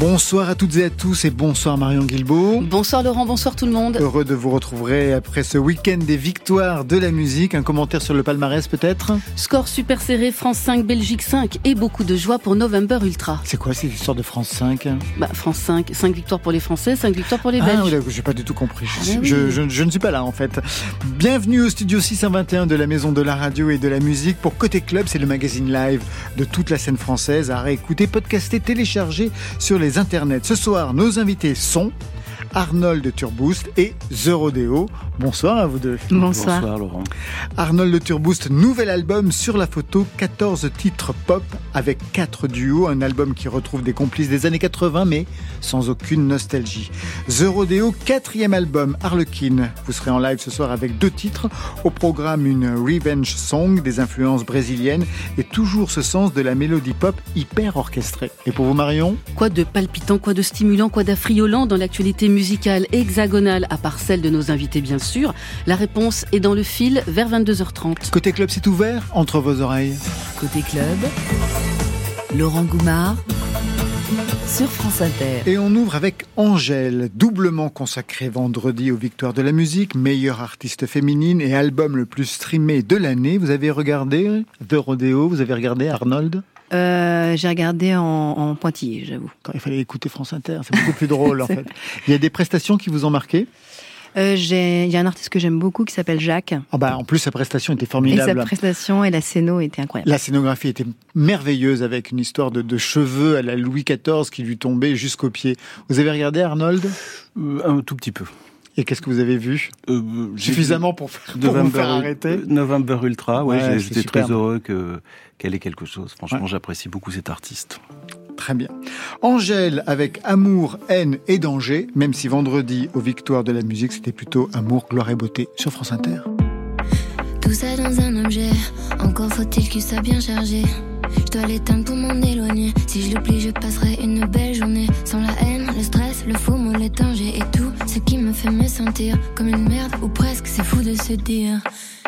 Bonsoir à toutes et à tous et bonsoir Marion Guilbault. Bonsoir Laurent, bonsoir tout le monde. Heureux de vous retrouver après ce week-end des victoires de la musique. Un commentaire sur le palmarès peut-être? Score super serré, France 5, Belgique 5 et beaucoup de joie pour November Ultra. C'est quoi cette histoire de France 5 Bah, France 5, 5 victoires pour les Français, 5 victoires pour les Ah Belges. oui, d'accord, j'ai pas du tout compris. Je, Ah oui. je- je ne suis pas là en fait. Bienvenue au studio 621 de la Maison de la Radio et de la Musique pour Côté Club. C'est le magazine live de toute la scène française à réécouter, podcaster, télécharger sur les internets. Ce soir, nos invités sont Arnold Turboost et The Rodeo. Bonsoir à vous deux. Bonsoir. Laurent. Arnold Le Turboost, nouvel album sur la photo, 14 titres pop avec 4 duos, un album qui retrouve des complices des années 80 mais sans aucune nostalgie. The Rodeo, quatrième album, Harlequin. Vous serez en live ce soir avec deux titres, au programme une revenge song, des influences brésiliennes et toujours ce sens de la mélodie pop hyper orchestrée. Et pour vous Marion? Quoi de palpitant, quoi de stimulant, quoi d'affriolant dans l'actualité musicale hexagonale, à part celle de nos invités bien sûr La réponse est dans le fil vers 22h30. Côté club c'est ouvert entre vos oreilles. Côté club, Laurent Goumard sur France Inter. Et on ouvre avec Angèle, doublement consacrée vendredi aux victoires de la musique, meilleure artiste féminine et album le plus streamé de l'année. Vous avez regardé The Rodeo, vous avez regardé Arnold? Euh, j'ai regardé en, en pointillé, j'avoue. Quand il fallait écouter France Inter, c'est beaucoup plus drôle en fait. Il y a des prestations qui vous ont marqué? Euh, j'ai- Il y a un artiste que j'aime beaucoup qui s'appelle Jacques. ah bah, En plus, sa prestation était Et sa formidable. prestation et la scéno étaient incroyables. La scénographie était merveilleuse avec une histoire de, de cheveux à la Louis XIV qui lui tombaient jusqu'aux pieds. Vous avez regardé Arnold? Euh, un tout petit peu. Et qu'est-ce que vous avez vu Euh, j'ai Suffisamment pour, faire, pour vous November, faire arrêter euh, November Ultra, ouais, Ouais, j'étais très heureux que qu'elle ait quelque chose. Franchement, Ouais. j'apprécie beaucoup cet artiste. Très bien. Angèle avec Amour, haine et danger, même si vendredi aux victoires de la musique, c'était plutôt Amour, gloire et beauté sur France Inter. Tout ça dans un objet, encore faut-il qu'il soit bien chargé. Je dois l'éteindre pour m'en éloigner. Si je l'oublie, je passerai une belle journée. Sans la haine, le stress, le faux mot, les dangers et tout qui me fait me sentir comme une merde ou presque. C'est fou de se dire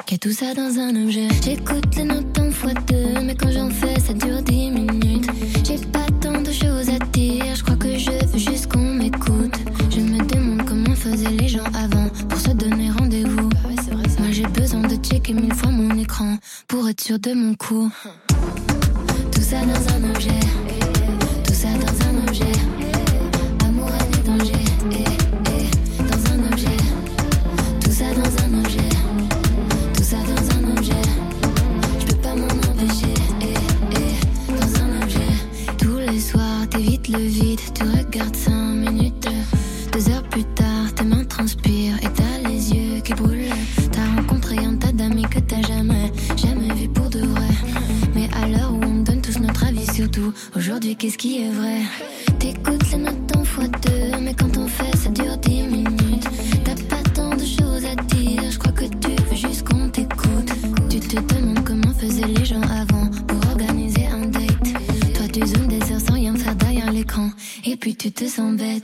qu'il y a tout ça dans un objet. J'écoute les notes en fois deux, mais quand j'en fais, ça dure dix minutes. J'ai pas tant de choses à dire, je crois que je veux juste qu'on m'écoute. Je me demande comment faisaient les gens avant pour se donner rendez-vous. Moi j'ai besoin de checker mille fois mon écran pour être sûr de mon coup. Tout ça dans un objet, tout ça dans le vide, tu regardes cinq minutes. Deux heures plus tard, tes mains transpirent et t'as les yeux qui brûlent. T'as rencontré un tas d'amis que t'as jamais, jamais vu pour de vrai. Mais à l'heure où on donne tous notre avis sur tout, aujourd'hui qu'est-ce qui est vrai? T'écoutes les notes en fois deux, te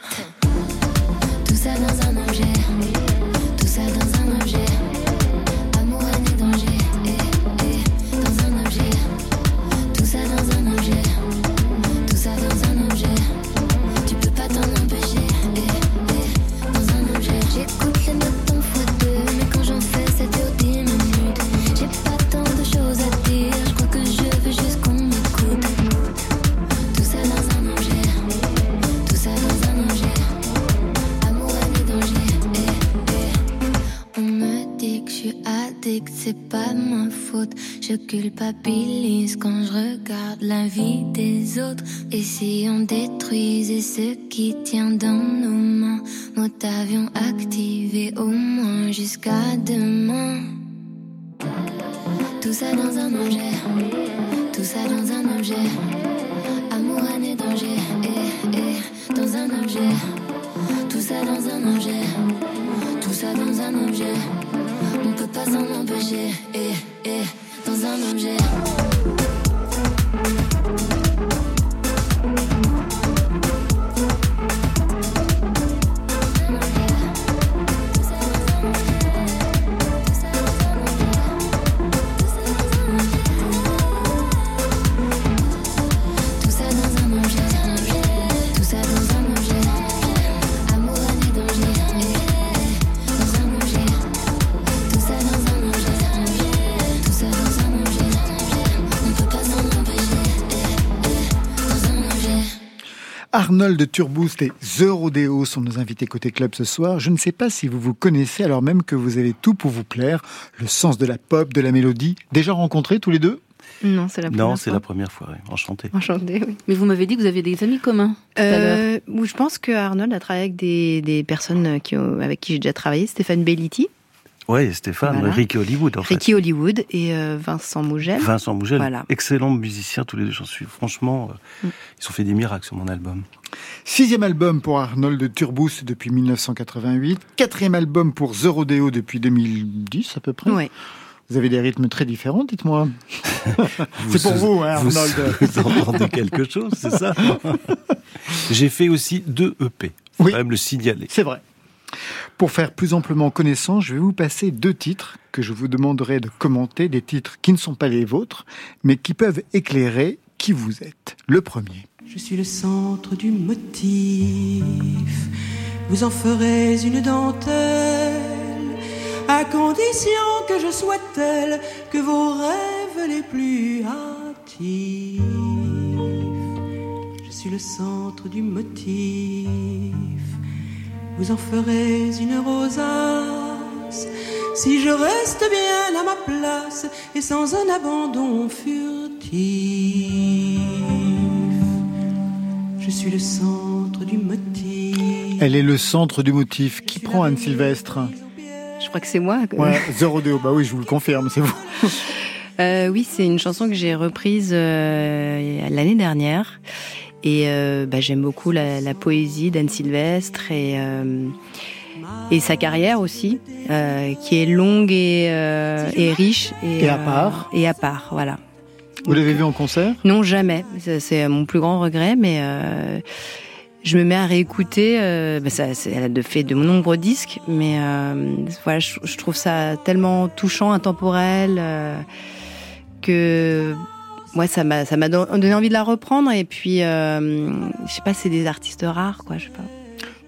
Je culpabilise Arnold Turboost et The Rodeo sont nos invités côté club ce soir. Je ne sais pas si vous vous connaissez alors même que vous avez tout pour vous plaire. Le sens de la pop, de la mélodie. Déjà rencontrés tous les deux? Non, c'est la première Non, fois. c'est la première fois. ouais. Enchanté. Enchanté, oui. Mais vous m'avez dit que vous aviez des amis communs. tout à l'heure. Euh, je pense que Arnold a travaillé avec des, des personnes qui ont- avec qui j'ai déjà travaillé. Stéphane Belliti, Ouais, Stéphane, Voilà. Ricky Hollywood en fait. Ricky Hollywood et euh, Vincent Mougel. Vincent Mougel, Voilà. excellents musiciens tous les deux, j'en suis. Franchement, euh, Mm. ils ont fait des miracles sur mon album. Sixième album pour Arnold Turboost depuis 1988. Quatrième album pour The Rodeo depuis 2010 à peu près. Ouais. Vous avez des rythmes très différents, dites-moi. C'est pour vous, hein, vous, Arnold. vous entendez quelque chose, c'est ça? J'ai fait aussi deux EP. Faut Oui. quand même le signaler. C'est vrai. Pour faire plus amplement connaissance, je vais vous passer deux titres que je vous demanderai de commenter, des titres qui ne sont pas les vôtres, mais qui peuvent éclairer qui vous êtes. Le premier. Je suis le centre du motif. Vous en ferez une dentelle, à condition que je sois telle que vos rêves les plus hâtifs. Je suis le centre du motif. Vous en ferez une rosace, si je reste bien à ma place et sans un abandon furtif. Je suis le centre du motif. Elle est le centre du motif. Qui prend Anne Sylvestre Je crois que c'est moi. Ouais, The Rodeo. Bah oui, je vous le confirme, c'est vous. Euh, oui, c'est une chanson que j'ai reprise euh, l'année dernière. Et euh, bah, j'aime beaucoup la, la poésie d'Anne Sylvestre et, euh, et sa carrière aussi, euh, qui est longue et, euh, et riche. Et, Et à euh, part. Et à part, voilà. Vous l'avez vu en concert? Non, jamais. C'est mon plus grand regret, mais euh, je me mets à réécouter. Euh, bah, ça, c'est- elle a de- fait de nombreux disques, mais euh, voilà, je, je trouve ça tellement touchant, intemporel, euh, que moi, ça m'a, donné envie de la reprendre. Et puis, euh, je sais pas, c'est des artistes rares, quoi. Je sais pas.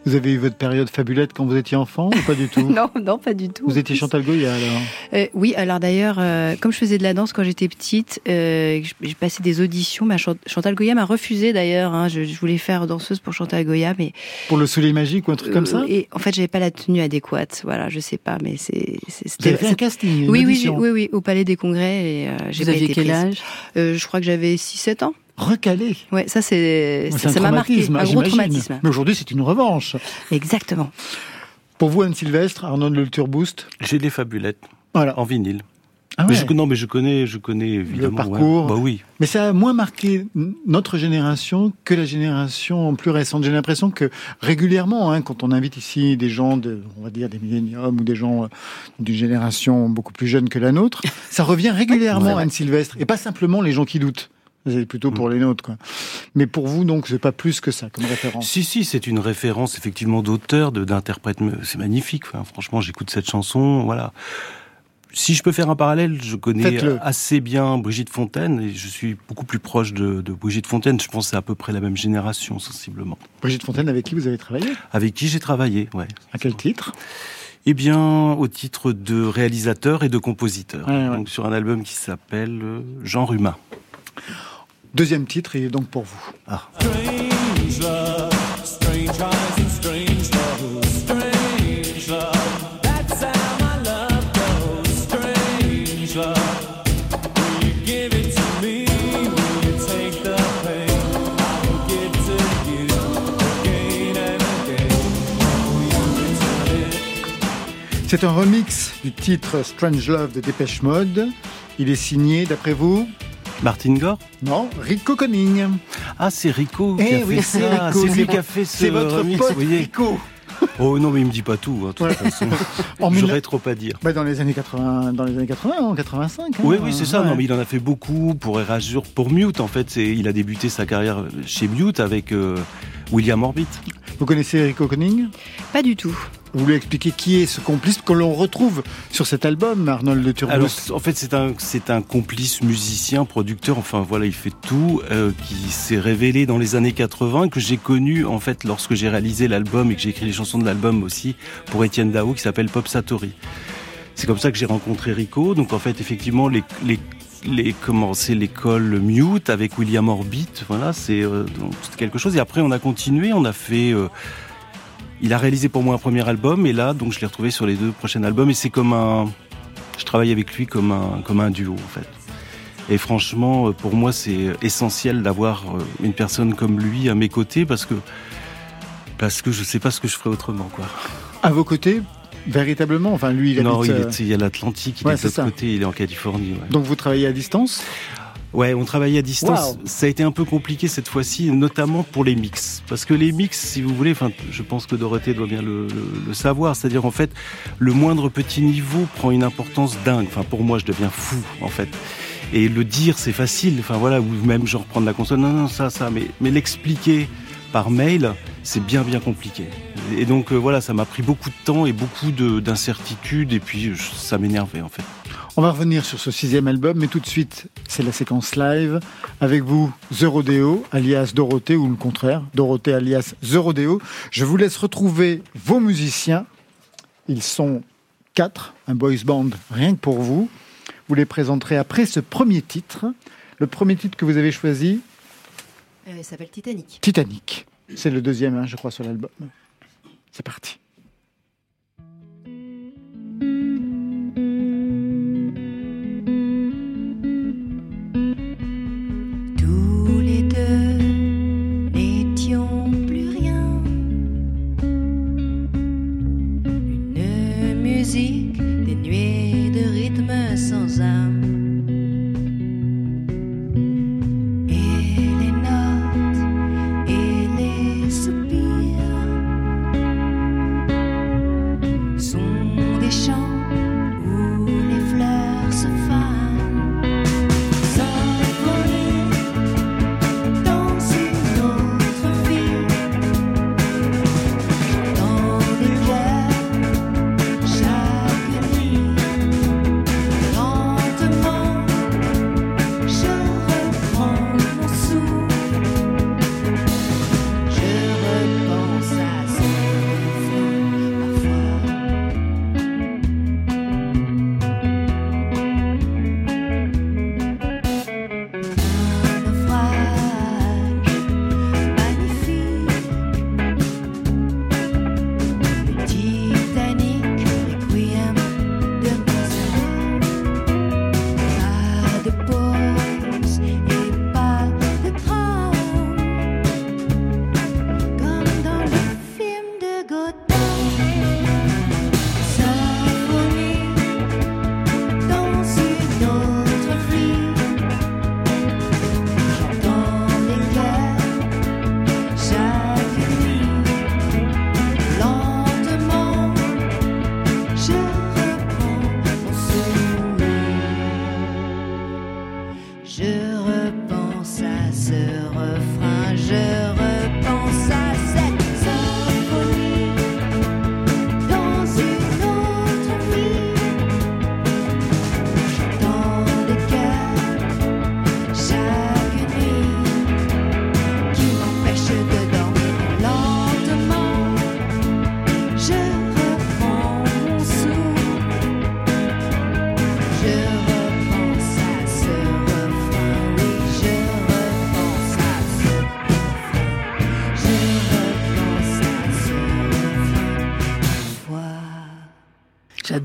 Vous avez eu votre période fabulette quand vous étiez enfant ou pas du tout Non, non, pas du tout. Vous étiez Chantal Goya alors Euh, oui, alors d'ailleurs, euh, comme je faisais de la danse quand j'étais petite, euh, j'ai passé des auditions. Ma Chan- Chantal Goya m'a refusé d'ailleurs. hein. je, je voulais faire danseuse pour Chantal Goya, mais Pour le soulier magique ou un truc comme ça euh, Et en fait, j'avais pas la tenue adéquate. Voilà, je sais pas, mais c'est. c'est- Vous avez fait un casting une oui, oui, oui, oui, au Palais des Congrès. Et, euh, j'ai Vous aviez été quel prise. âge? Euh, Je crois que j'avais 6-7 ans. Recalé. Ouais, ça c'est ça m'a marqué, un gros traumatisme. Mais aujourd'hui, c'est une revanche. Exactement. Pour vous, Anne Sylvestre, Arnold le Turboost J'ai les fabulettes Voilà. en vinyle. Ah Mais je, non, mais je connais, je connais évidemment. ouais. parcours. Bah oui. Mais ça a moins marqué notre génération que la génération plus récente. J'ai l'impression que régulièrement, hein, quand on invite ici des gens, de, on va dire des milléniums ou des gens euh, d'une génération beaucoup plus jeune que la nôtre, ça revient régulièrement Ouais. Anne Sylvestre. Et pas simplement les gens qui doutent. C'est plutôt pour les nôtres, quoi. Mais pour vous, donc, c'est pas plus que ça comme référence. Si, si, c'est une référence effectivement d'auteur, d'interprète. C'est magnifique. Enfin, franchement, j'écoute cette chanson. Voilà. Si je peux faire un parallèle, je connais assez bien Brigitte Fontaine et je suis beaucoup plus proche de, de Brigitte Fontaine. Je pense que c'est à peu près la même génération, sensiblement. Brigitte Fontaine, avec qui vous avez travaillé? Avec qui j'ai travaillé, ouais. À quel titre? Eh bien, au titre de réalisateur et de compositeur. Ouais, ouais. Donc sur un album qui s'appelle euh, Jean Ruma. Deuxième titre, il est donc pour vous. Ah. C'est un remix du titre Strange Love de Dépêche Mode. Il est signé, d'après vous Martin Gore Non, Rico Conning. Ah, c'est Rico qui Eh a oui, fait c'est ça. C'est lui qui a fait ce C'est votre remix, pote. Rico. Oh non, mais il me dit pas tout, hein, de toute Ouais. mille- J'aurais trop à dire. Bah, dans les années 80, dans les années 80, en 85. hein. Oui, oui, c'est ça. Ouais. Non, mais il en a fait beaucoup pour Erasure, pour Mute. En fait, il a débuté sa carrière chez Mute avec euh, William Orbit. Vous connaissez Rico Conning Pas du tout. Vous voulez expliquer qui est ce complice que l'on retrouve sur cet album, Arnold de Alors, Turboost en fait, c'est un, c'est un complice musicien, producteur. Enfin, voilà, il fait tout, euh, qui s'est révélé dans les années 80, que j'ai connu en fait lorsque j'ai réalisé l'album et que j'ai écrit les chansons de l'album aussi pour Étienne Dao, qui s'appelle Pop Satori. C'est comme ça que j'ai rencontré Rico. Donc, en fait, effectivement, les, les les comment c'est l'école Mute avec William Orbit. Voilà, c'est euh, quelque chose. Et après, on a continué. On a fait. euh, il a réalisé pour moi un premier album et là, donc je l'ai retrouvé sur les deux prochains albums. Et c'est comme un. Je travaille avec lui comme un comme un duo en fait. Et franchement, euh, pour moi, c'est essentiel d'avoir une personne comme lui à mes côtés parce que parce que je sais pas ce que je ferais autrement quoi. À vos côtés, véritablement. Enfin, lui, il non, habite. il euh, est, il y a l'Atlantique, il ouais, est de l'autre côté, il est en Californie. ouais. Donc vous travaillez à distance? Ouais, on travaillait à distance. Wow. Ça a été un peu compliqué cette fois-ci, notamment pour les mix. Parce que les mix, si vous voulez, enfin, je pense que Dorothée doit bien le, le- le savoir. C'est-à-dire, en fait, le moindre petit niveau prend une importance dingue. Enfin, pour moi, je deviens fou, en fait. Et le dire, c'est facile. Enfin, voilà, ou même genre prendre la console. Non, non, ça, ça. Mais, mais l'expliquer par mail, c'est bien, bien compliqué. Et donc, euh, voilà, ça m'a pris beaucoup de temps et beaucoup de- d'incertitudes. Et puis, ça m'énervait, en fait. On va revenir sur ce sixième album, mais tout de suite, c'est la séquence live. Avec vous, The Rodeo, alias Dorothée, ou le contraire, Dorothée alias The Rodeo. Je vous laisse retrouver vos musiciens. Ils sont quatre, un boys band rien que pour vous. Vous les présenterez après ce premier titre. Le premier titre que vous avez choisi, Euh, il s'appelle Titanic. Titanic. C'est le deuxième, hein, je crois, sur l'album. C'est parti.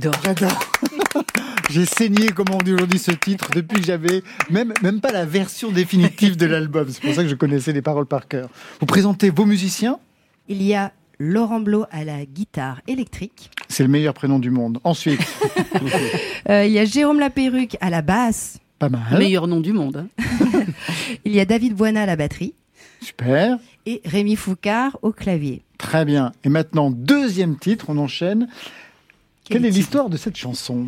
J'adore. J'adore. J'ai saigné, comme on dit aujourd'hui, ce titre depuis que j'avais même, même pas la version définitive de l'album. C'est pour ça que je connaissais les paroles par cœur. Vous présentez vos musiciens Il y a Laurent Blot à la guitare électrique. C'est le meilleur prénom du monde. Ensuite, Euh, il y a Jérôme Lapéruque à la basse. pas mal. Meilleur nom du monde. hein. Il y a David Boina à la batterie. Super. Et Rémi Foucard au clavier. Très bien. Et maintenant, deuxième titre, on enchaîne. Quelle est l'histoire de cette chanson?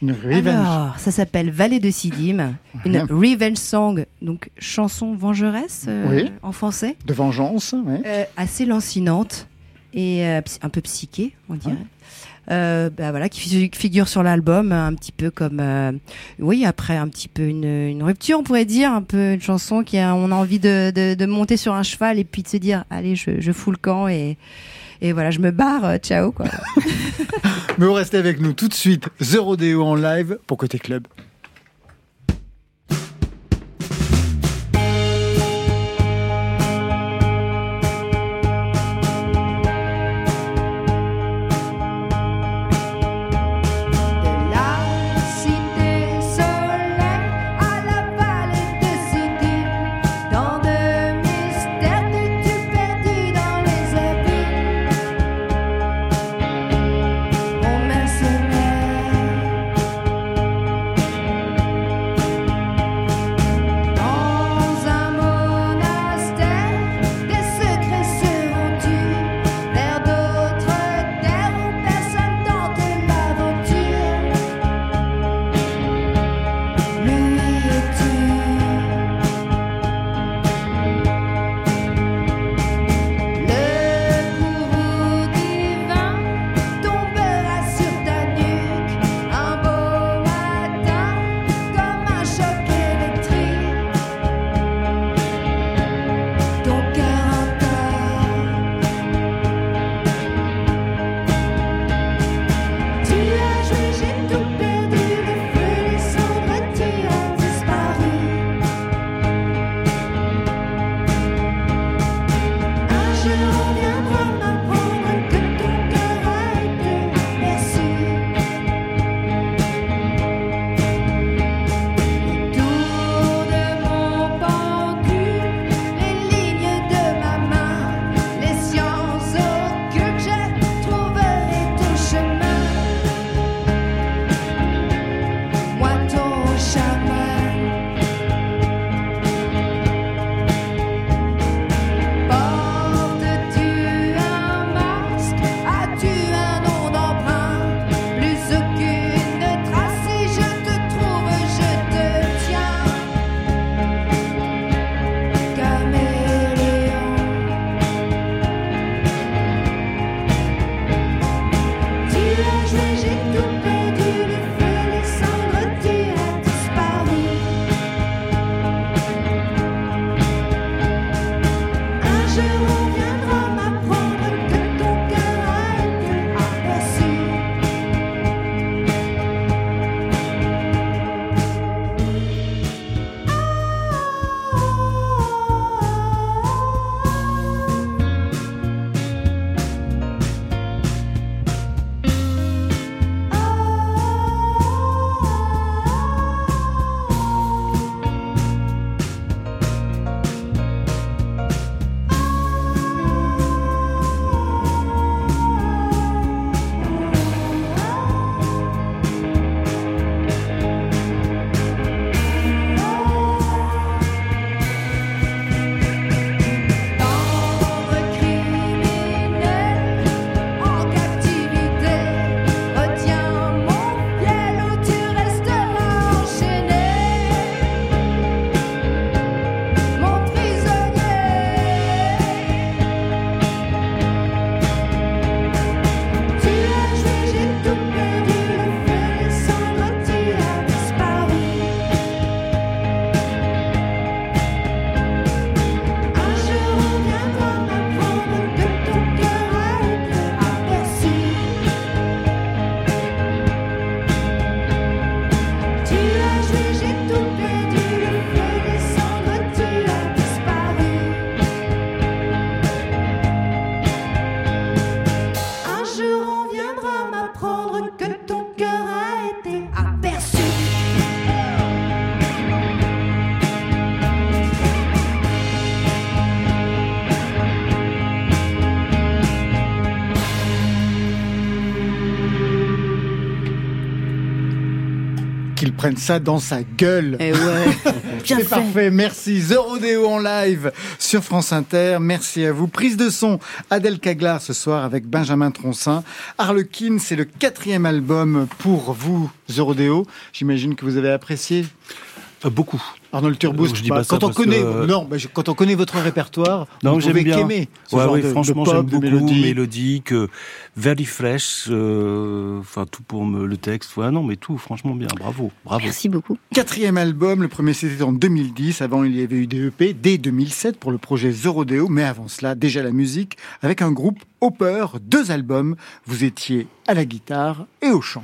Une revenge. Alors, ça s'appelle Vallée de Sidim, une Ouais. revenge song, donc chanson vengeresse euh, Oui. en français, De vengeance. ouais. euh, assez lancinante et euh, un peu psyché, on dirait. Bah voilà, qui fi- figure sur l'album un petit peu comme, oui, après un petit peu une, une rupture, on pourrait dire, un peu une chanson qui a, on a envie de, de, de monter sur un cheval et puis de se dire, allez, je, je fous le camp et, et voilà, je me barre, euh, ciao quoi. Mais vous restez avec nous tout de suite. The Rodeo en live pour Côté Club. Prenne ça dans sa gueule. Eh ouais, C'est fait. parfait, merci. The Rodeo en live sur France Inter. Merci à vous. Prise de son, Adèle Caglar ce soir avec Benjamin Troncin. Harlequin, c'est le quatrième album pour vous, The Rodeo. J'imagine que vous avez apprécié. Beaucoup. Arnold Turboost, Je dis bah, pas ça quand on parce connaît, que, non, mais je- quand on connaît votre répertoire, Non, vous j'aime pouvez bien. qu'aimer Ouais, franchement, de pop, j'aime de beaucoup, mélodie. mélodique, euh, very fresh, euh, enfin tout pour me, le texte. Ouais, non, mais tout, franchement bien. Bravo, bravo. Merci beaucoup. Quatrième album, le premier c'était en 2010. Avant, il y avait eu des EP dès 2007 pour le projet The Rodeo. Mais avant cela, déjà la musique avec un groupe Hopper, deux albums. Vous étiez à la guitare et au chant.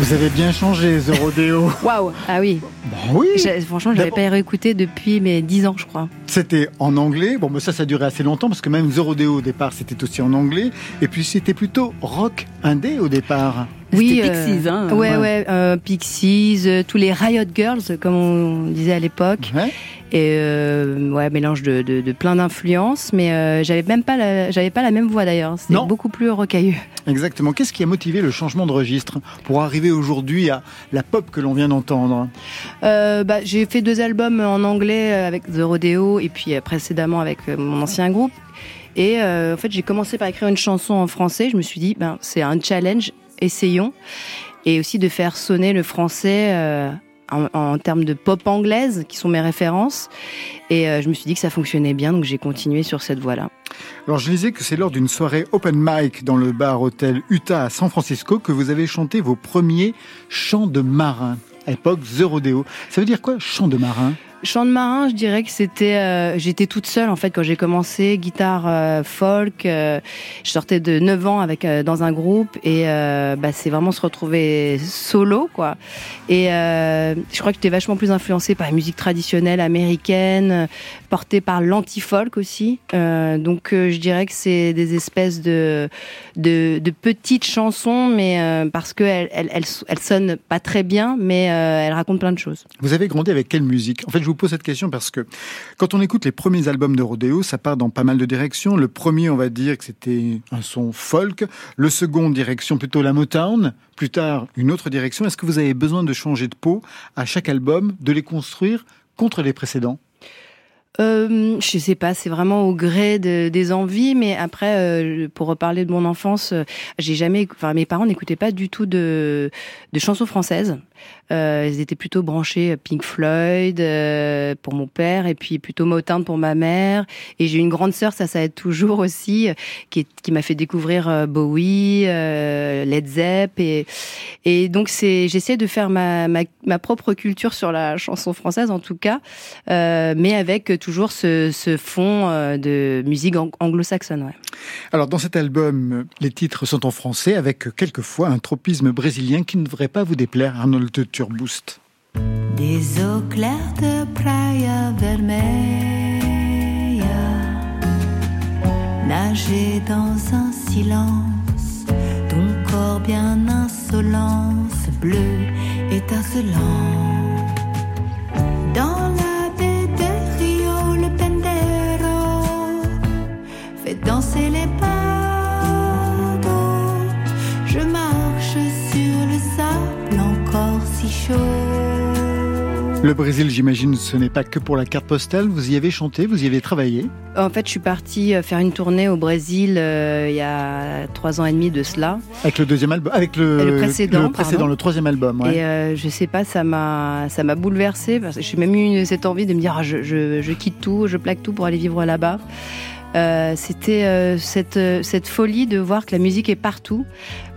Vous avez bien changé The Rodeo. Waouh Ah oui. bon, oui. Franchement, je l'avais pas réécouté depuis mes 10 ans, je crois. C'était en anglais. Bon, mais ça, ça a duré assez longtemps parce que même The Rodeo au départ, c'était aussi en anglais. Et puis c'était plutôt rock indé au départ. C'était euh, Pixies, hein. Ouais, Ouais. ouais, euh, Pixies, euh, tous les Riot Girls, comme on disait à l'époque. Ouais. Et euh, ouais, mélange de, de, de plein d'influences, mais euh, j'avais même pas la, j'avais pas la même voix d'ailleurs. C'était beaucoup plus rocailleux. Exactement. Qu'est-ce qui a motivé le changement de registre pour arriver aujourd'hui à la pop que l'on vient d'entendre? Euh, bah, j'ai fait deux albums en anglais avec The Rodeo et puis précédemment avec mon ancien groupe. Et euh, en fait, j'ai commencé par écrire une chanson en français. Je me suis dit, ben, c'est un challenge, essayons. Et aussi de faire sonner le français euh, en, termes de pop anglaise, qui sont mes références. Et euh, je me suis dit que ça fonctionnait bien, donc j'ai continué sur cette voie-là. Alors, je lisais que c'est lors d'une soirée open mic dans le bar hôtel Utah à San Francisco que vous avez chanté vos premiers chants de marin. À l'époque, The Rodeo. Ça veut dire quoi, chant de marin? Chant de marin, je dirais que c'était. euh, J'étais toute seule en fait quand j'ai commencé, guitare euh, folk. euh, je sortais de 9 ans avec dans un groupe et bah, c'est vraiment se retrouver solo quoi. Et je crois que j'étais vachement plus influencée par la musique traditionnelle américaine, portée par l'anti-folk aussi. Donc je dirais que c'est des espèces de, de petites chansons, mais parce que elles, sonnent pas très bien, mais elles racontent plein de choses. Vous avez grandi avec quelle musique? Vous pose cette question parce que quand on écoute les premiers albums de Rodeo, ça part dans pas mal de directions. Le premier, on va dire que c'était un son folk. Le second, direction plutôt la Motown. Plus tard, une autre direction. Est-ce que vous avez besoin de changer de peau à chaque album, de les construire contre les précédents? Euh, je sais pas, c'est vraiment au gré de- des envies, mais après, euh, pour reparler de mon enfance, euh, j'ai jamais, enfin, mes parents n'écoutaient pas du tout de, de chansons françaises. Euh, ils étaient plutôt branchés Pink Floyd euh, pour mon père et puis plutôt Motown pour ma mère. Et j'ai une grande sœur, ça, ça aide toujours aussi, euh, qui, qui m'a fait découvrir euh, Bowie, euh, Led Zepp et et donc c'est, j'essaie de faire ma, ma ma propre culture sur la chanson française en tout cas, euh, mais avec toujours ce, ce fond euh, de musique ang- anglo-saxonne. Ouais. Alors, dans cet album, les titres sont en français avec quelquefois un tropisme brésilien qui ne devrait pas vous déplaire, Arnold Turboost. Des eaux claires de Praia Vermeilla Nager dans un silence Ton corps bien insolent Ce bleu étincelant Le Brésil, j'imagine, ce n'est pas que pour la carte postale. Vous y avez chanté, vous y avez travaillé. En fait, je suis partie euh, faire une tournée au Brésil euh, il y a trois ans et demi de cela. Avec le deuxième album, avec le, précédent, le, précédent, le troisième album. ouais. Et euh, je sais pas, ça m'a, ça m'a bouleversée parce que j'ai même eu cette envie de me dire, ah, je, je, je quitte tout, je plaque tout pour aller vivre là-bas. Euh, c'était euh, cette, euh, cette folie de voir que la musique est partout.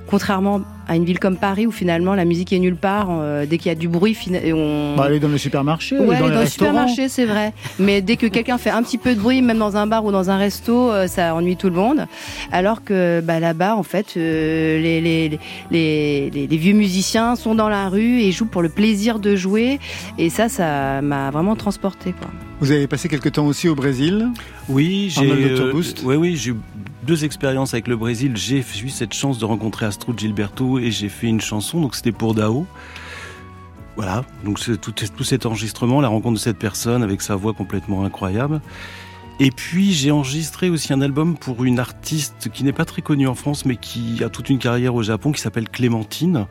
Contrairement à une ville comme Paris où finalement la musique est nulle part, euh, dès qu'il y a du bruit, on, Bah, aller dans le supermarché, Ouais, dans aller les dans le restaurants. supermarché, c'est vrai. Mais dès que quelqu'un fait un petit peu de bruit, même dans un bar ou dans un resto, euh, ça ennuie tout le monde. Alors que bah, là-bas, en fait, euh, les, les, les, les, les vieux musiciens sont dans la rue et jouent pour le plaisir de jouer. Et ça, ça m'a vraiment transporté. Quoi. Vous avez passé quelque temps aussi au Brésil? Oui, j'ai euh, Boost. ouais, oui, j'ai eu deux expériences avec le Brésil. J'ai eu cette chance de rencontrer Astrud Gilberto et j'ai fait une chanson, donc c'était pour Dao. Voilà, donc c'est tout, tout cet enregistrement, la rencontre de cette personne avec sa voix complètement incroyable. Et puis j'ai enregistré aussi un album pour une artiste qui n'est pas très connue en France, mais qui a toute une carrière au Japon, qui s'appelle Clémentine.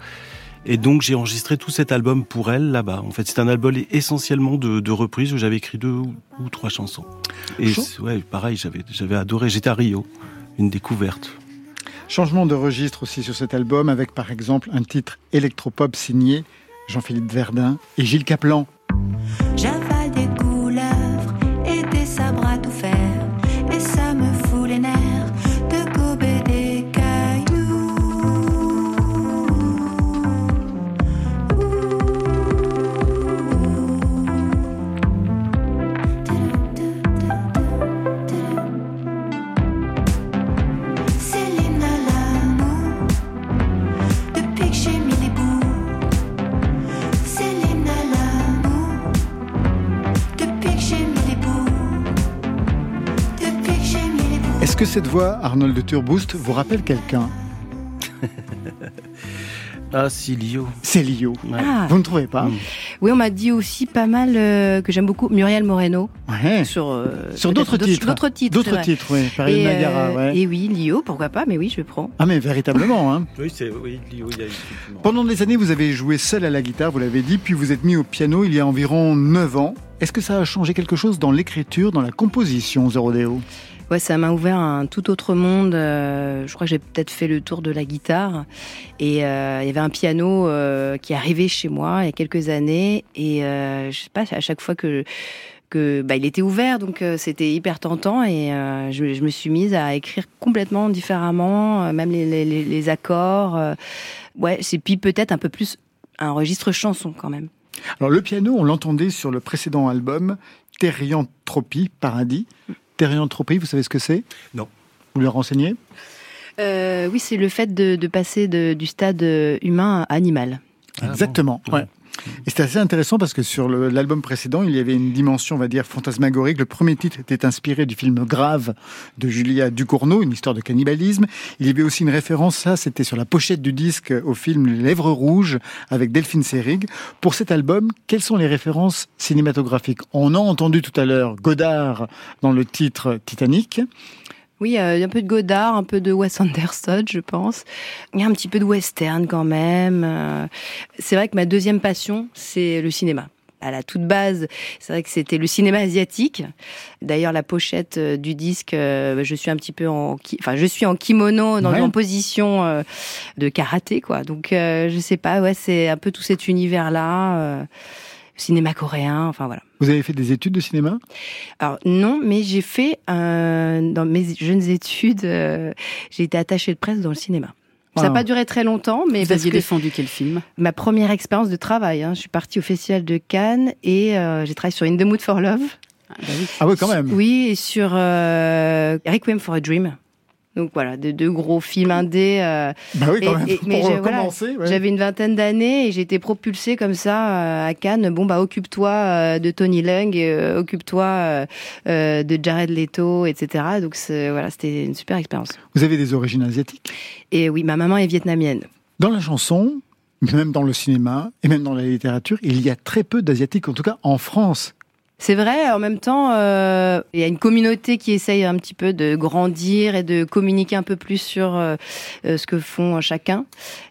Et donc j'ai enregistré tout cet album pour elle là-bas. En fait, c'est un album essentiellement de, de reprises où j'avais écrit deux ou, ou trois chansons. Et ouais, pareil, j'avais adoré. J'étais à Rio, une découverte. Changement de registre aussi sur cet album avec par exemple un titre électropop signé Jean-Philippe Verdun et Gilles Caplan. Que cette voix, Arnold de Turboost, vous rappelle quelqu'un Ah, si, Lio. C'est Lio. Ouais. Ah, Vous ne trouvez pas Mm. oui, on m'a dit aussi pas mal euh, que j'aime beaucoup Muriel Moreno Ouais. sur euh, Sur d'autres titres. D'autres titres. c'est D'autres titres, oui. Paris Et, Nagara, euh, ouais. et oui, Lio, pourquoi pas, mais oui, je prends. Ah mais véritablement, hein. Oui, c'est oui, Lio, il y a. Pendant des années, vous avez joué seul à la guitare, vous l'avez dit, puis vous êtes mis au piano il y a environ 9 ans. Est-ce que ça a changé quelque chose dans l'écriture, dans la composition, Zorodeo Ouais, ça m'a ouvert un tout autre monde. euh, je crois que j'ai peut-être fait le tour de la guitare. Et euh, il y avait un piano euh, qui arrivé chez moi il y a quelques années. Et je sais pas, à chaque fois que bah, il était ouvert, donc c'était hyper tentant. Et je, me suis mise à écrire complètement différemment, même les, accords. ouais, c'est puis peut-être un peu plus un registre chanson quand même. Alors le piano, on l'entendait sur le précédent album, Thérianthropie, Paradis. Vous savez ce que c'est? Non. Vous le renseignez? Euh, oui, c'est le fait de, de passer de- du stade humain à animal. Ah, Exactement. bon. ouais. Et c'est assez intéressant parce que sur l'album précédent, il y avait une dimension, on va dire, fantasmagorique. Le premier titre était inspiré du film Grave de Julia Ducournau, une histoire de cannibalisme. Il y avait aussi une référence, ça, c'était sur la pochette du disque au film Les Lèvres Rouges avec Delphine Seyrig. Pour cet album, quelles sont les références cinématographiques? On a entendu tout à l'heure Godard dans le titre Titanic. Oui, euh, un peu de Godard, un peu de Wes Anderson, je pense. Il y a un petit peu de western quand même. Euh, C'est vrai que ma deuxième passion, c'est le cinéma. À la toute base, c'est vrai que c'était le cinéma asiatique. D'ailleurs, la pochette euh, du disque, euh, je suis un petit peu en, enfin, je suis en kimono dans Ouais. une position de karaté, quoi. Donc, je sais pas, ouais, c'est un peu tout cet univers-là, cinéma coréen, enfin voilà. Vous avez fait des études de cinéma? Alors non, mais j'ai fait euh, dans mes jeunes études, euh, j'ai été attachée de presse dans le cinéma. Ça n'a pas duré très longtemps, mais Vous parce aviez que défendu quel film? ma première expérience de travail, hein, je suis partie au festival de Cannes et euh, j'ai travaillé sur In the Mood for Love. Ah, bah oui. Ah oui, quand même. Oui, et sur euh, Requiem for a Dream. Donc voilà, de deux gros films indés. euh, Bah oui, quand Et- même. et- mais Pour j'ai- voilà, recommencer, ouais. J'avais une vingtaine d'années et j'ai été propulsée comme ça euh, à Cannes. Bon bah occupe-toi euh, de Tony euh, occupe-toi de Jared Leto, etc. Donc voilà, c'était une super expérience. Vous avez des origines asiatiques? Et oui, ma maman est vietnamienne. Dans la chanson, mais même dans le cinéma et même dans la littérature, il y a très peu d'asiatiques, en tout cas en France. C'est vrai, en même temps, euh, il y a une communauté qui essaye un petit peu de grandir et de communiquer un peu plus sur euh, euh, ce que font chacun.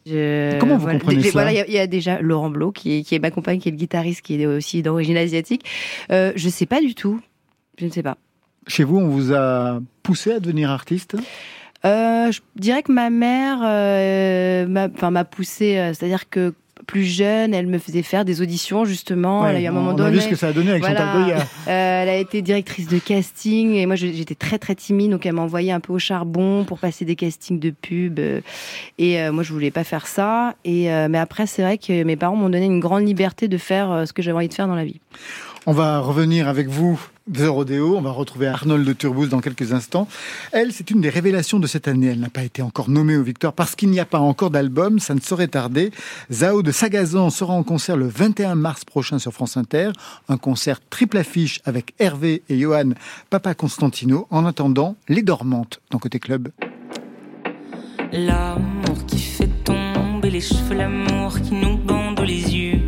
Je- Comment vous voilà, comprenez Voilà, il y a- il y, a déjà Laurent Blo qui, est- qui est ma compagne, qui est le guitariste, qui est aussi d'origine asiatique. Euh, je sais pas du tout. Je ne sais pas. Chez vous, on vous a poussé à devenir artiste? Je dirais que ma mère m'a euh, c'est-à-dire que plus jeune, elle me faisait faire des auditions justement. Ouais, elle a eu un moment on donné. a vu ce que ça a donné avec Voilà. Chantal Goya. Euh, elle a été directrice de casting et moi j'étais très très timide donc elle m'a envoyé un peu au charbon pour passer des castings de pub euh, et euh, moi je voulais pas faire ça et euh, mais après c'est vrai que mes parents m'ont donné une grande liberté de faire ce que j'avais envie de faire dans la vie. On va revenir avec vous The Rodeo. On va retrouver Arnold de Turbous dans quelques instants. Elle, c'est une des révélations de cette année. Elle n'a pas été encore nommée aux victoires parce qu'il n'y a pas encore d'album. Ça ne saurait tarder. Zao de Sagazan sera en concert le 21 mars prochain sur France Inter. Un concert triple affiche avec Hervé et Johan Papa Constantino. En attendant, Les Dormantes dans Côté Club. Qui fait tomber les cheveux, qui nous bande les yeux,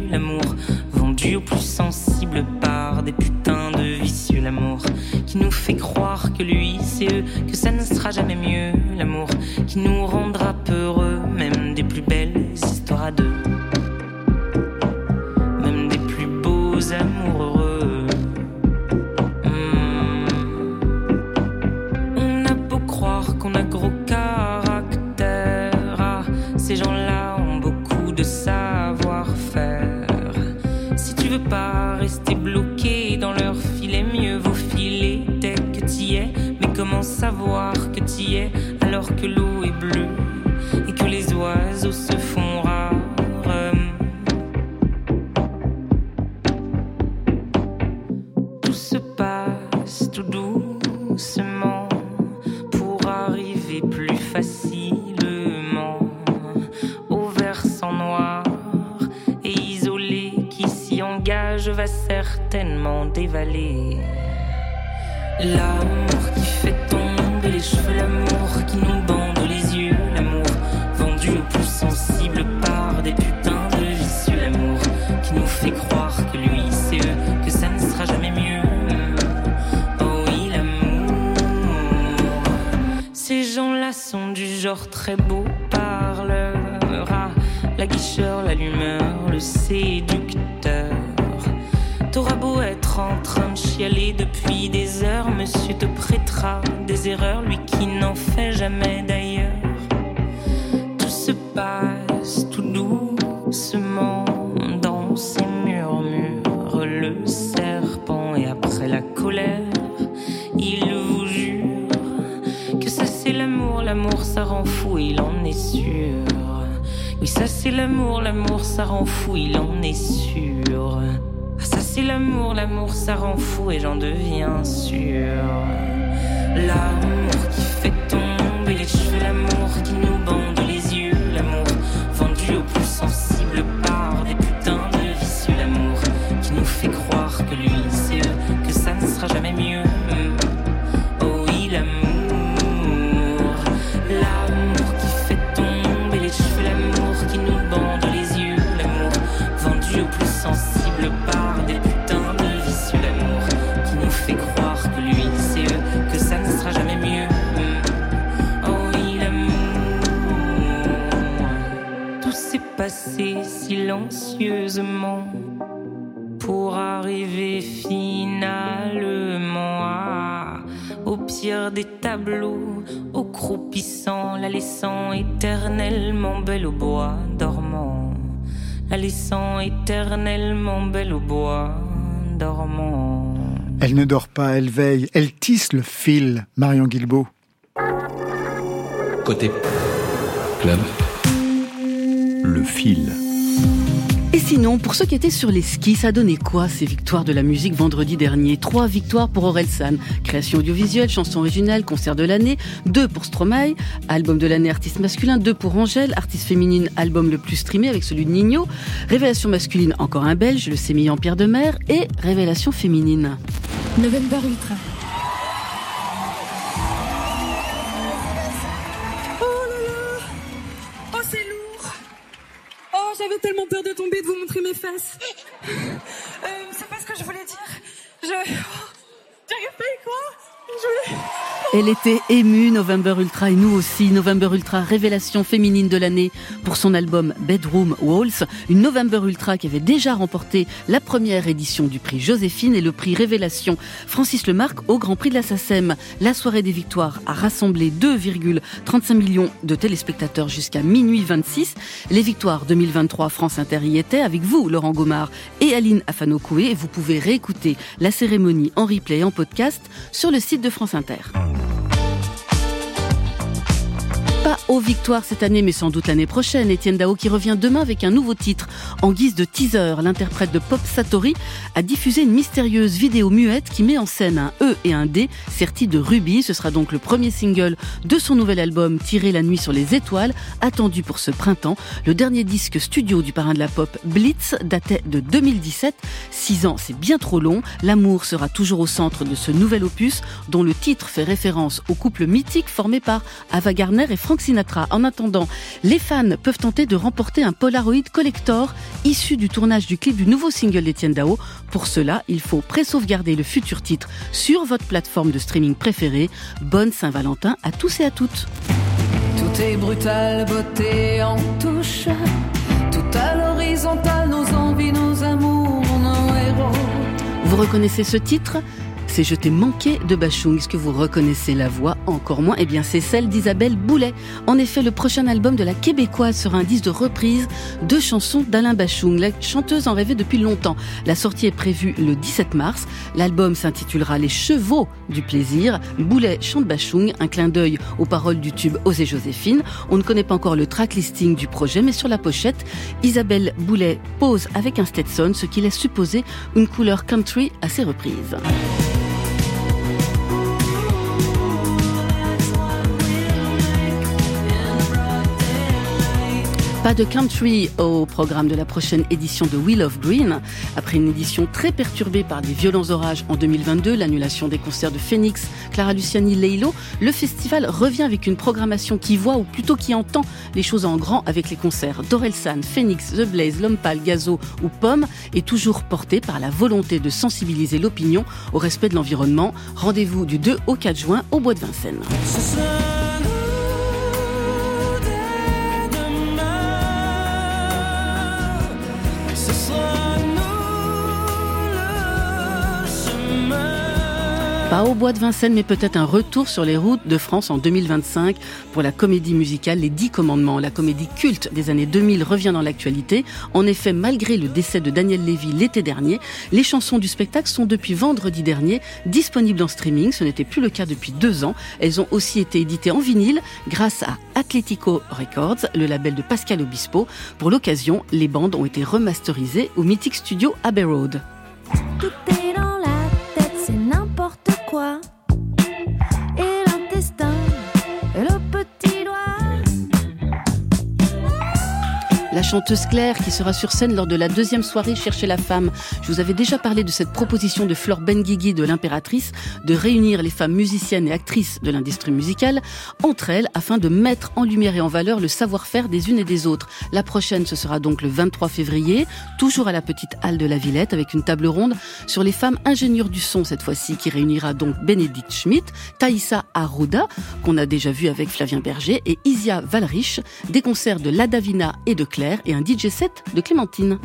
qui nous fait croire que lui c'est eux, que ça ne sera jamais mieux, l'amour qui nous rendra peureux, que l'eau est bleue passe tout doucement dans ses murmures. Le serpent et après la colère, il vous jure que ça c'est l'amour, l'amour ça rend fou, il en est sûr. Oui, ça c'est l'amour, l'amour ça rend fou, il en est sûr. Ah, ça c'est l'amour, l'amour ça rend fou et j'en deviens sûr. L'amour qui fait tomber les cheveux, l'amour qui nous bande au croupissant, la laissant éternellement belle au bois dormant, la laissant éternellement belle au bois dormant. Elle ne dort pas, elle veille, elle tisse le fil, Marion Guilbeault. Côté club. Le fil. Et sinon, pour ceux qui étaient sur les skis, ça donnait quoi ces victoires de la musique vendredi dernier? Trois victoires pour Orelsan, création audiovisuelle, chanson originale, concert de l'année, deux pour Stromae, album de l'année artiste masculin, deux pour Angèle, artiste féminine, album le plus streamé avec celui de Nino, révélation masculine, encore un belge, le sémillant Pierre de Mer, et révélation féminine. November Ultra. Peur de tomber, de vous montrer mes fesses. Euh, c'est pas ce que je voulais dire. Je... oh, J'arrive pas à y. Elle était émue, November Ultra, et nous aussi. November Ultra, révélation féminine de l'année pour son album Bedroom Walls. Une November Ultra qui avait déjà remporté la première édition du prix Joséphine et le prix Révélation Francis Lemarque au Grand Prix de la SACEM. La soirée des victoires a rassemblé 2,35 millions de téléspectateurs jusqu'à minuit 26. Les victoires 2023 France Inter y étaient avec vous, Laurent Gomard et Aline Afanokoué. Vous pouvez réécouter la cérémonie en replay et en podcast sur le site de France Inter. Aux victoires cette année, mais sans doute l'année prochaine. Étienne Dao qui revient demain avec un nouveau titre. En guise de teaser, l'interprète de Pop Satori a diffusé une mystérieuse vidéo muette qui met en scène un E et un D sertis de rubis. Ce sera donc le premier single de son nouvel album Tirer la nuit sur les étoiles, attendu pour ce printemps. Le dernier disque studio du parrain de la pop, Blitz, datait de 2017. Six ans, c'est bien trop long. L'amour sera toujours au centre de ce nouvel opus, dont le titre fait référence au couple mythique formé par Ava Gardner et Frank Sinatra. En attendant, les fans peuvent tenter de remporter un Polaroid Collector issu du tournage du clip du nouveau single d'Etienne Dao. Pour cela, il faut pré-sauvegarder le futur titre sur votre plateforme de streaming préférée. Bonne Saint-Valentin à tous et à toutes. Tout est brutal, beauté en touche. Tout à l'horizontale, nos envies, nos amours, nos héros. Vous reconnaissez ce titre? C'est Je t'ai manqué de Bachung. Est-ce que vous reconnaissez la voix Encore moins. Eh bien, c'est celle d'Isabelle Boulet. En effet, le prochain album de la Québécoise sera un disque de reprise de chansons d'Alain Bachung. La chanteuse en rêvait depuis longtemps. La sortie est prévue le 17 mars. L'album s'intitulera Les Chevaux du plaisir. Boulet chante Bachung, un clin d'œil aux paroles du tube Osée Joséphine. On ne connaît pas encore le track listing du projet, mais sur la pochette, Isabelle Boulet pose avec un Stetson, ce qui laisse supposer une couleur country à ses reprises. Pas de country au programme de la prochaine édition de Wheel of Green. Après une édition très perturbée par des violents orages en 2022, l'annulation des concerts de Phoenix, Clara Luciani, Leilo, le festival revient avec une programmation qui voit, ou plutôt qui entend, les choses en grand avec les concerts d'Orelsan, Phoenix, The Blaze, Lompal, Gazo ou Pomme, et toujours porté par la volonté de sensibiliser l'opinion au respect de l'environnement. Rendez-vous du 2 au 4 juin au Bois de Vincennes. Pas au bois de Vincennes, mais peut-être un retour sur les routes de France en 2025 pour la comédie musicale Les Dix Commandements. La comédie culte des années 2000 revient dans l'actualité. En effet, malgré le décès de Daniel Lévy l'été dernier, les chansons du spectacle sont depuis vendredi dernier disponibles en streaming. Ce n'était plus le cas depuis deux ans. Elles ont aussi été éditées en vinyle grâce à Atletico Records, le label de Pascal Obispo. Pour l'occasion, les bandes ont été remasterisées au mythique studio Abbey Road. Chanteuse Claire qui sera sur scène lors de la deuxième soirée Chercher la femme. Je vous avais déjà parlé de cette proposition de Flore Benguigui de l'impératrice de réunir les femmes musiciennes et actrices de l'industrie musicale entre elles afin de mettre en lumière et en valeur le savoir-faire des unes et des autres. La prochaine, ce sera donc le 23 février, toujours à la petite halle de la Villette avec une table ronde sur les femmes ingénieurs du son cette fois-ci qui réunira donc Bénédicte Schmidt, Thaïssa Arruda, qu'on a déjà vu avec Flavien Berger, et Isia Valrich, des concerts de Ladavina et de Claire et un DJ set de Clémentine.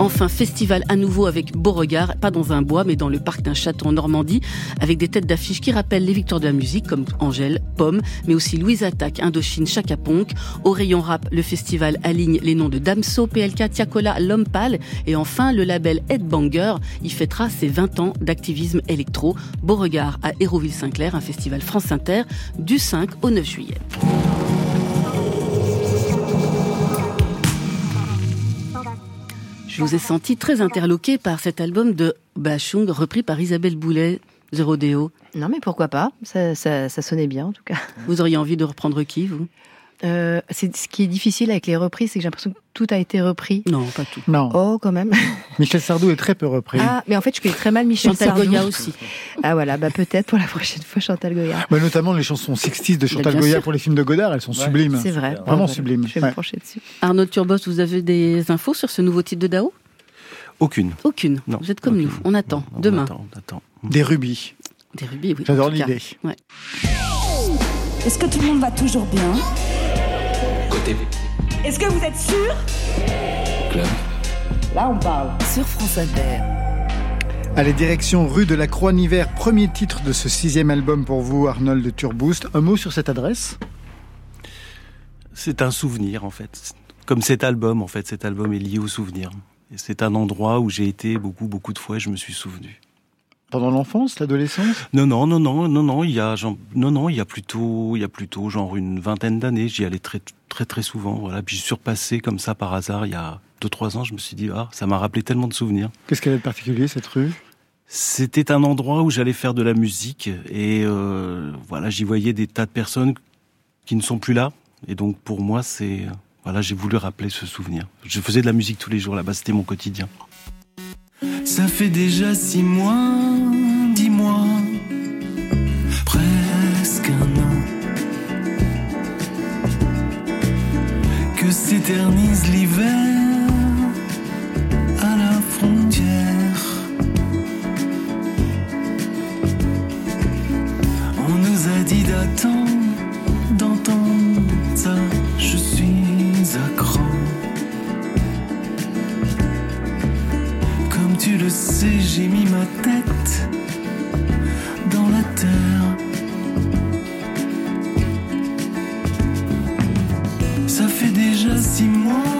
Enfin, festival à nouveau avec Beauregard, pas dans un bois, mais dans le parc d'un château en Normandie, avec des têtes d'affiche qui rappellent les victoires de la musique, comme Angèle, Pomme, mais aussi Louise Attaque, Indochine, Chaka Ponk. Au rayon rap, le festival aligne les noms de Damso, PLK, Tiakola, L'Homme Pâle, et enfin, le label Headbanger, y fêtera ses 20 ans d'activisme électro. Beauregard à Hérouville-Saint-Clair, un festival France Inter, du 5 au 9 juillet. Je vous ai senti très interloqué par cet album de Bachung repris par Isabelle Boulet, The Rodeo. Non, mais pourquoi pas ça, ça, ça sonnait bien en tout cas. Vous auriez envie de reprendre qui, vous? Euh, c'est ce qui est difficile avec les reprises, c'est que j'ai l'impression que tout a été repris. Non, pas tout. Non. Oh, quand même. Michel Sardou est très peu repris. Ah, mais en fait, je connais très mal Michel Chantal Sardou. Goya aussi. Ah voilà, bah peut-être pour la prochaine fois Chantal Goya. Bah, notamment les chansons 60s de Chantal bien Goya sûr. pour les films de Godard, elles sont sublimes. C'est vrai. Vraiment sublimes. Je vais me pencher dessus. Arnaud Turbos, vous avez des infos sur ce nouveau titre de Dao? Aucune. Aucune. Non, vous êtes comme aucune. nous. On attend. On Demain. attend, on attend. Des rubis. Des rubis, oui. J'adore l'idée. Ouais. Est-ce que tout le monde va toujours bien? Est-ce que vous êtes sûr? Club. Là, on parle. Sur France Inter. Allez, direction rue de la Croix-Niver, premier titre de ce sixième album pour vous, Arnold de Turboost. Un mot sur cette adresse? C'est un souvenir en fait. Comme cet album en fait, cet album est lié au souvenir. Et c'est un endroit où j'ai été beaucoup beaucoup de fois et je me suis souvenu. Pendant l'enfance, l'adolescence? Non, non, non, non, non, non, il y a, genre, non, non, il y a plutôt, il y a plutôt genre une vingtaine d'années. J'y allais très, très, très souvent. Voilà, puis je suis repassé comme ça par hasard il y a deux, trois ans. Je me suis dit, ah, ça m'a rappelé tellement de souvenirs. Qu'est-ce qu'elle a de particulier, cette rue? C'était un endroit où j'allais faire de la musique et euh, voilà, j'y voyais des tas de personnes qui ne sont plus là. Et donc pour moi, c'est voilà, j'ai voulu rappeler ce souvenir. Je faisais de la musique tous les jours là-bas, c'était mon quotidien. Ça fait déjà six mois, dix mois, que s'éternise l'hiver à la frontière. On nous a dit d'attendre, d'entendre ça, je suis à cran. Comme tu le sais, j'ai mis ma tête dans la terre. Déjà six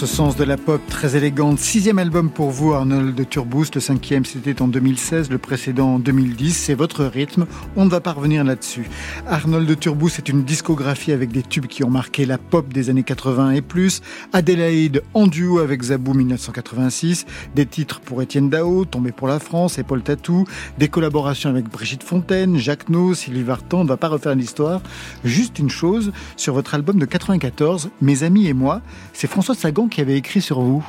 ce sens de la pop très élégante. Sixième album pour vous, Arnold de Turboost. Le cinquième, c'était en 2016. Le précédent en 2010. C'est votre rythme. On ne va pas revenir là-dessus. Arnold de Turboost, c'est une discographie avec des tubes qui ont marqué la pop des années 80 et plus. Adélaïde en duo avec Zabou 1986. Des titres pour Étienne Dao, Tombé pour la France et Paul Tatou. Des collaborations avec Brigitte Fontaine, Jacques No, Sylvie Vartan. On ne va pas refaire l'histoire. Juste une chose. Sur votre album de 94, Mes amis et moi, c'est François Sagan qui avait écrit sur vous.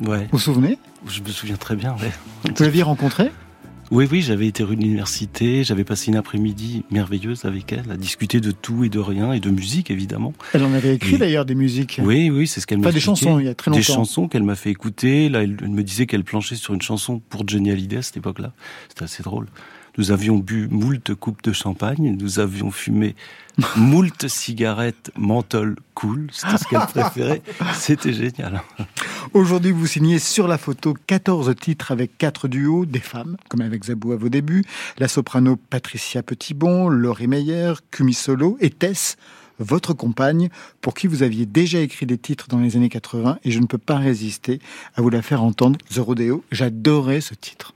Ouais. Vous vous souvenez? Je me souviens très bien. Ouais. Vous l'aviez rencontré? Oui, oui, j'avais été rue de l'université, j'avais passé une après-midi merveilleuse avec elle, à discuter de tout et de rien, et de musique évidemment. Elle en avait écrit Et- d'ailleurs des musiques. Oui, oui, c'est ce qu'elle m'a Pas des chansons, il y a très Des longtemps. chansons qu'elle m'a fait écouter. Là, elle, elle me disait qu'elle planchait sur une chanson pour Johnny Hallyday à cette époque-là. C'était assez drôle. Nous avions bu moult coupes de champagne, nous avions fumé moult cigarettes menthol cool, c'était ce qu'elle préférait. C'était génial. Aujourd'hui, vous signez sur la photo 14 titres avec 4 duos, des femmes, comme avec Zabou à vos débuts, la soprano Patricia Petitbon, Laurie Meyer, Kumi Solo et Tess, votre compagne, pour qui vous aviez déjà écrit des titres dans les années 80, et je ne peux pas résister à vous la faire entendre. The Rodeo, j'adorais ce titre.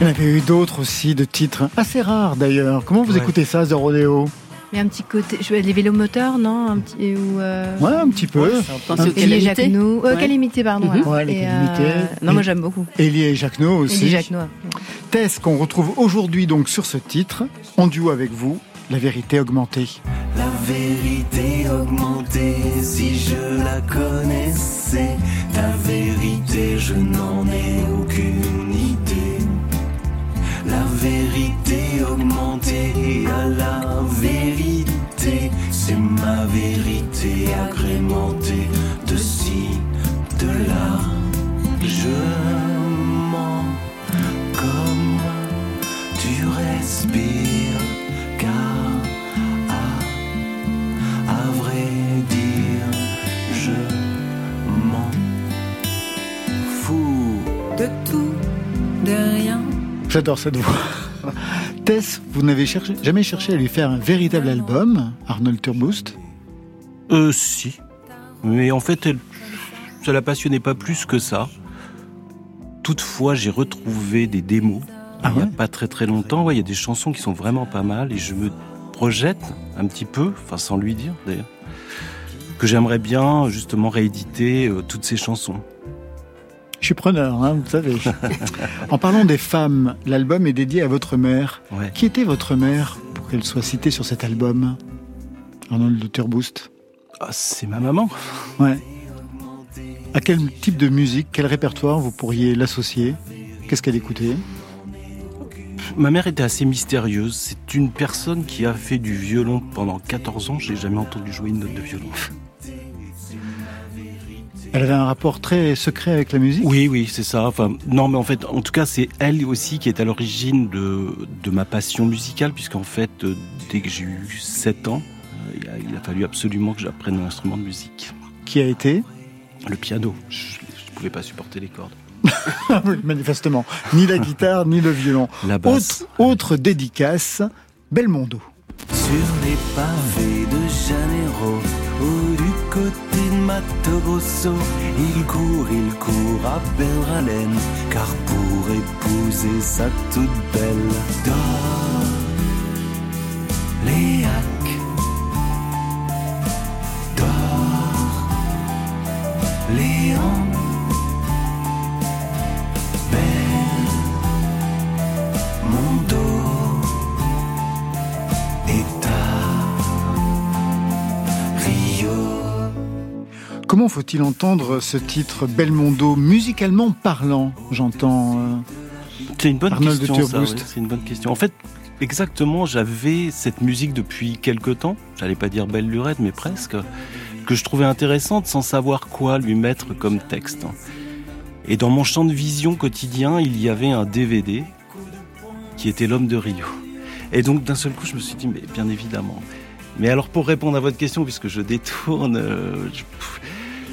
Il y en avait eu d'autres aussi, de titres assez rares d'ailleurs. Comment vous Ouais. écoutez ça, The Rodeo Mais un petit côté, je les vélomoteurs, non un petit ou euh... Ouais, un petit peu. Pensez Un petit- Elie euh, Ouais. Calamité, pardon. Mhm. voilà. Ouais, Et. Non, moi Et- j'aime beaucoup. Elie et Jacquenot aussi. Elie Jacquenot. Tess qu'on retrouve aujourd'hui donc sur ce titre, en duo avec vous, La vérité augmentée. La vérité augmentée, si je la connaissais, ta vérité, je n'en J'adore cette voix. Tess, vous n'avez cherché- jamais cherché à lui faire un véritable album, Arnold Turboost Euh, si. Mais en fait, elle, ça la passionnait pas plus que ça. Toutefois, j'ai retrouvé des démos Ah il y a ouais? pas très très longtemps. Ouais, il y a des chansons qui sont vraiment pas mal et je me projette un petit peu, enfin sans lui dire d'ailleurs, que j'aimerais bien justement rééditer euh, toutes ces chansons. Je suis preneur, hein, vous savez. en parlant des femmes, l'album est dédié à votre mère. Ouais. Qui était votre mère pour qu'elle soit citée sur cet album? Arnold Turboost Ah, c'est ma maman. Ouais. À quel type de musique, quel répertoire vous pourriez l'associer? Qu'est-ce qu'elle écoutait? Ma mère était assez mystérieuse. C'est une personne qui a fait du violon pendant 14 ans. J'ai jamais entendu jouer une note de violon. Elle avait un rapport très secret avec la musique? Oui, oui, c'est ça. Enfin, non, mais en fait, en tout cas, c'est elle aussi qui est à l'origine de, de ma passion musicale, puisqu'en fait, euh, dès que j'ai eu 7 ans, euh, il a, il a fallu absolument que j'apprenne un instrument de musique. Qui a été? Le piano. Je ne pouvais pas supporter les cordes. Ah oui, manifestement. Ni la guitare, ni le violon. La basse. Autre, autre dédicace, Belmondo. Sur les pavés de Janeiro du côté de Mato Grosso, il court, il court à belle haleine, car pour épouser sa toute belle dort Léac, dort Léon, Comment faut-il entendre ce titre Belmondo musicalement parlant J'entends. euh, C'est une bonne Arnold question. ça, c'est une bonne question. En fait, exactement, j'avais cette musique depuis quelque temps. J'allais pas dire belle lurette, mais presque. Que je trouvais intéressante sans savoir quoi lui mettre comme texte. Et dans mon champ de vision quotidien, il y avait un DVD qui était L'homme de Rio. Et donc d'un seul coup, je me suis dit, mais bien évidemment. Mais alors pour répondre à votre question, puisque je détourne, euh, je,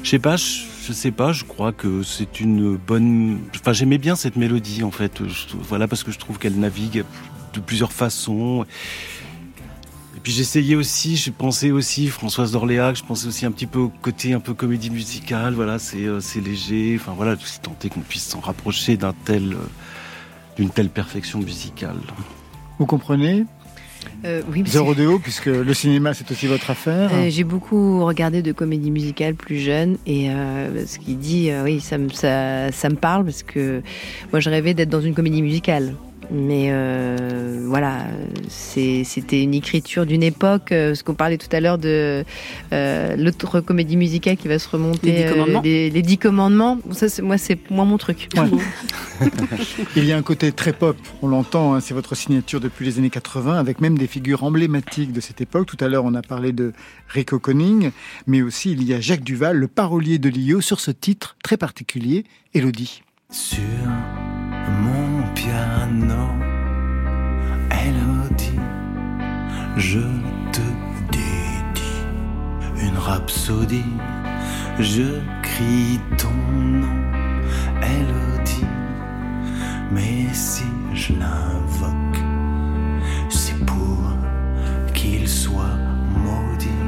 je sais pas, je, sais pas, je crois que c'est une bonne. Enfin, j'aimais bien cette mélodie en fait. Voilà parce que je trouve qu'elle navigue de plusieurs façons. Et puis j'essayais aussi, je pensais aussi Françoise d'Orléac, je pensais aussi un petit peu au côté un peu comédie musicale. Voilà, c'est euh, c'est léger. Enfin voilà, si tenter qu'on puisse s'en rapprocher d'un tel, euh, d'une telle perfection musicale. Vous comprenez? Euh, oui, Rodeo, puisque le cinéma c'est aussi votre affaire. Euh, J'ai beaucoup regardé de comédies musicales plus jeune et euh, ce qu'il dit, euh, oui, ça me, ça, ça me parle parce que moi je rêvais d'être dans une comédie musicale. Mais euh, voilà, c'était une écriture d'une époque. euh, ce qu'on parlait tout à l'heure de euh, l'autre comédie musicale qui va se remonter. Les Dix euh, Commandements. les, les Dix Commandements. Ça, c'est- moi, c'est moi mon truc. Il y a un côté très pop, on l'entend, hein, c'est votre signature depuis les années 80, avec même des figures emblématiques de cette époque. Tout à l'heure, on a parlé de Rico Conning, mais aussi il y a Jacques Duval, le parolier de Lio, sur ce titre très particulier, Elodie. Sur piano, Elodie, je te dédie une rhapsodie. Je crie ton nom, Elodie, mais si je l'invoque, c'est pour qu'il soit maudit.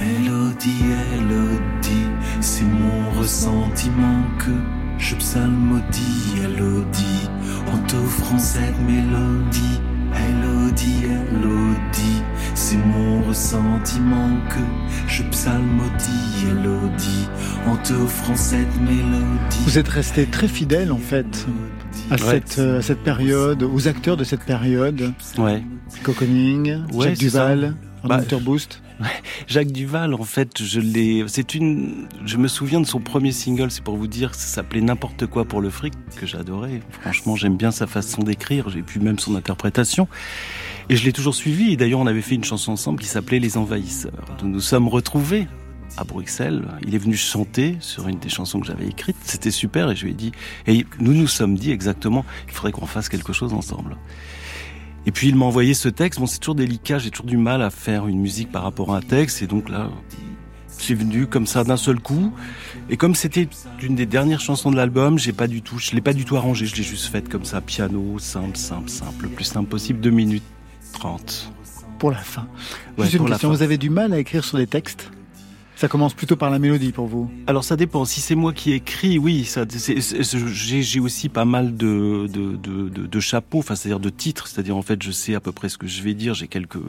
Elodie, Elodie, c'est mon ressentiment que je psalmodie, Elodie, en t'offrant cette mélodie. Elodie, Elodie, c'est mon ressentiment que je psalmodie, Elodie, en t'offrant cette mélodie. Vous êtes resté très fidèle en fait à, Ouais. cette, euh, à cette période, aux acteurs de cette période. Ouais. Rico Conning, Ouais, Jacques. Duval, Bah, Boost. Jacques Duval, en fait, je l'ai. C'est une. Je me souviens de son premier single, c'est pour vous dire, ça s'appelait N'importe quoi pour le fric, que j'adorais. Franchement, j'aime bien sa façon d'écrire, j'ai pu même son interprétation. Et je l'ai toujours suivi. Et d'ailleurs, on avait fait une chanson ensemble qui s'appelait Les Envahisseurs. Nous nous sommes retrouvés à Bruxelles. Il est venu chanter sur une des chansons que j'avais écrites. C'était super. Et je lui ai dit. Et nous nous sommes dit exactement, il faudrait qu'on fasse quelque chose ensemble. Et puis il m'a envoyé ce texte. Bon, c'est toujours délicat, j'ai toujours du mal à faire une musique par rapport à un texte. Et donc là, c'est venu comme ça d'un seul coup. Et comme c'était une des dernières chansons de l'album, j'ai pas du tout, je l'ai pas du tout arrangé. Je l'ai juste faite comme ça, piano, simple, simple, simple, le plus simple possible, 2 minutes 30. Pour la fin. Ouais, Juste une question, vous avez du mal à écrire sur des textes? Ça commence plutôt par la mélodie pour vous Alors ça dépend. Si c'est moi qui écris, oui, ça, j'ai aussi pas mal de de, de, de, chapeaux, enfin c'est-à-dire de titres, c'est-à-dire en fait je sais à peu près ce que je vais dire. J'ai quelques,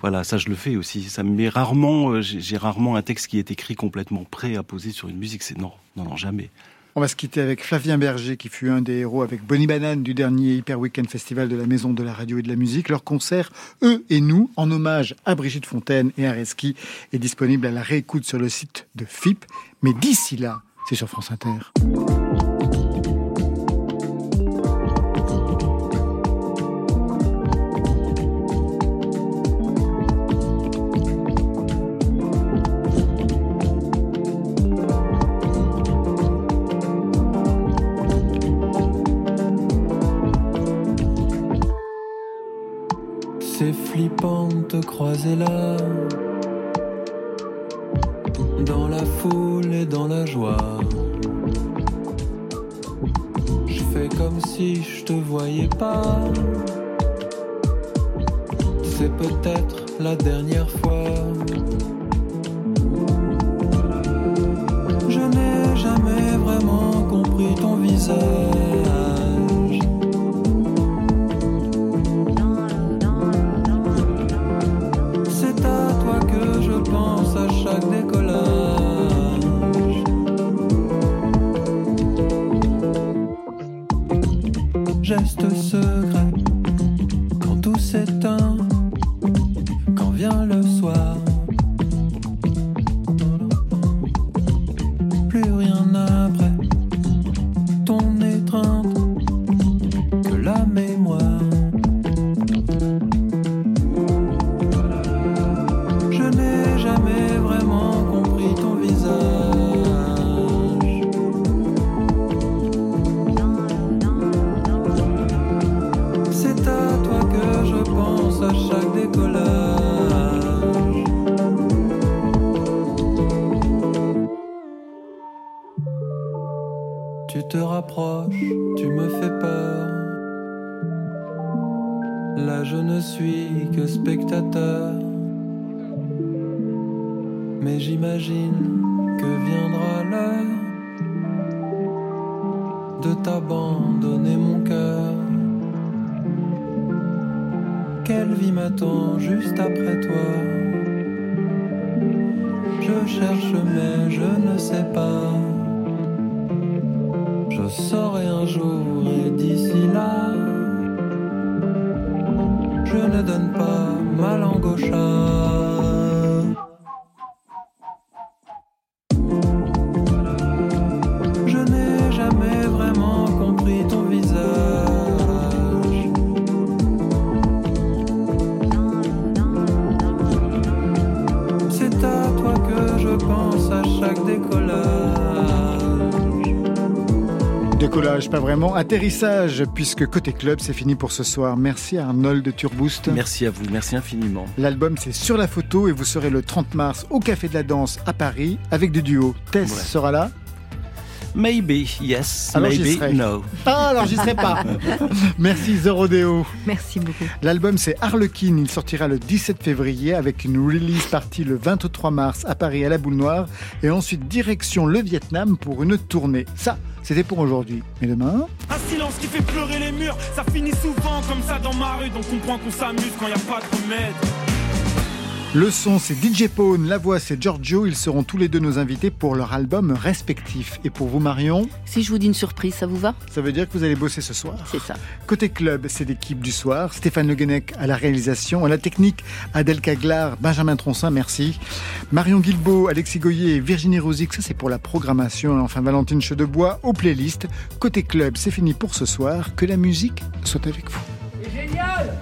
voilà, ça je le fais aussi. Ça met rarement, euh, j'ai rarement un texte qui est écrit complètement prêt à poser sur une musique. C'est non, non, non, jamais. On va se quitter avec Flavien Berger, qui fut un des héros avec Bonnie Banane du dernier Hyper Weekend Festival de la Maison de la Radio et de la Musique. Leur concert, Eux et nous, en hommage à Brigitte Fontaine et à Reski, est disponible à la réécoute sur le site de FIP. Mais d'ici là, c'est sur France Inter. Flippant de te croiser là. Dans la foule et dans la joie. Je fais comme si je te voyais pas. C'est peut-être la dernière fois. Je n'ai jamais vraiment compris ton visage Je Décollage, pas vraiment. Atterrissage, puisque côté club, c'est fini pour ce soir. Merci Arnold de Turboost. Merci à vous, merci infiniment. L'album, c'est sur la photo et vous serez le 30 mars au Café de la Danse à Paris avec du duo. Tess Ouais. sera là. Maybe, yes, Alors j'y maybe, serai. no. Ah, alors j'y serai pas. Merci Zorodéo. Merci beaucoup. L'album c'est Harlequin, il sortira le 17 février avec une release partie le 23 mars à Paris à la Boule Noire et ensuite direction le Vietnam pour une tournée. Ça, c'était pour aujourd'hui. Mais demain, Un silence qui fait pleurer les murs, ça finit souvent comme ça dans ma rue, donc comprends qu'on s'amuse quand y a pas de remède. Le son c'est DJ Pone, la voix c'est Giorgio, ils seront tous les deux nos invités pour leur album respectif. Et pour vous Marion, Si je vous dis une surprise, ça vous va? Ça veut dire que vous allez bosser ce soir? C'est ça. Côté club, c'est l'équipe du soir. Stéphane Le Guenec à la réalisation, à la technique, Adèle Caglar, Benjamin Troncin, merci. Marion Guilbeault, Alexis Goyer Virginie Rosic, ça c'est pour la programmation. Et enfin Valentine Chedebois aux playlists. Côté club, c'est fini pour ce soir. Que la musique soit avec vous. Génial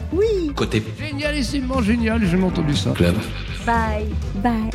Côté Génialissimement génial, j'ai entendu ça. club. Bye, bye.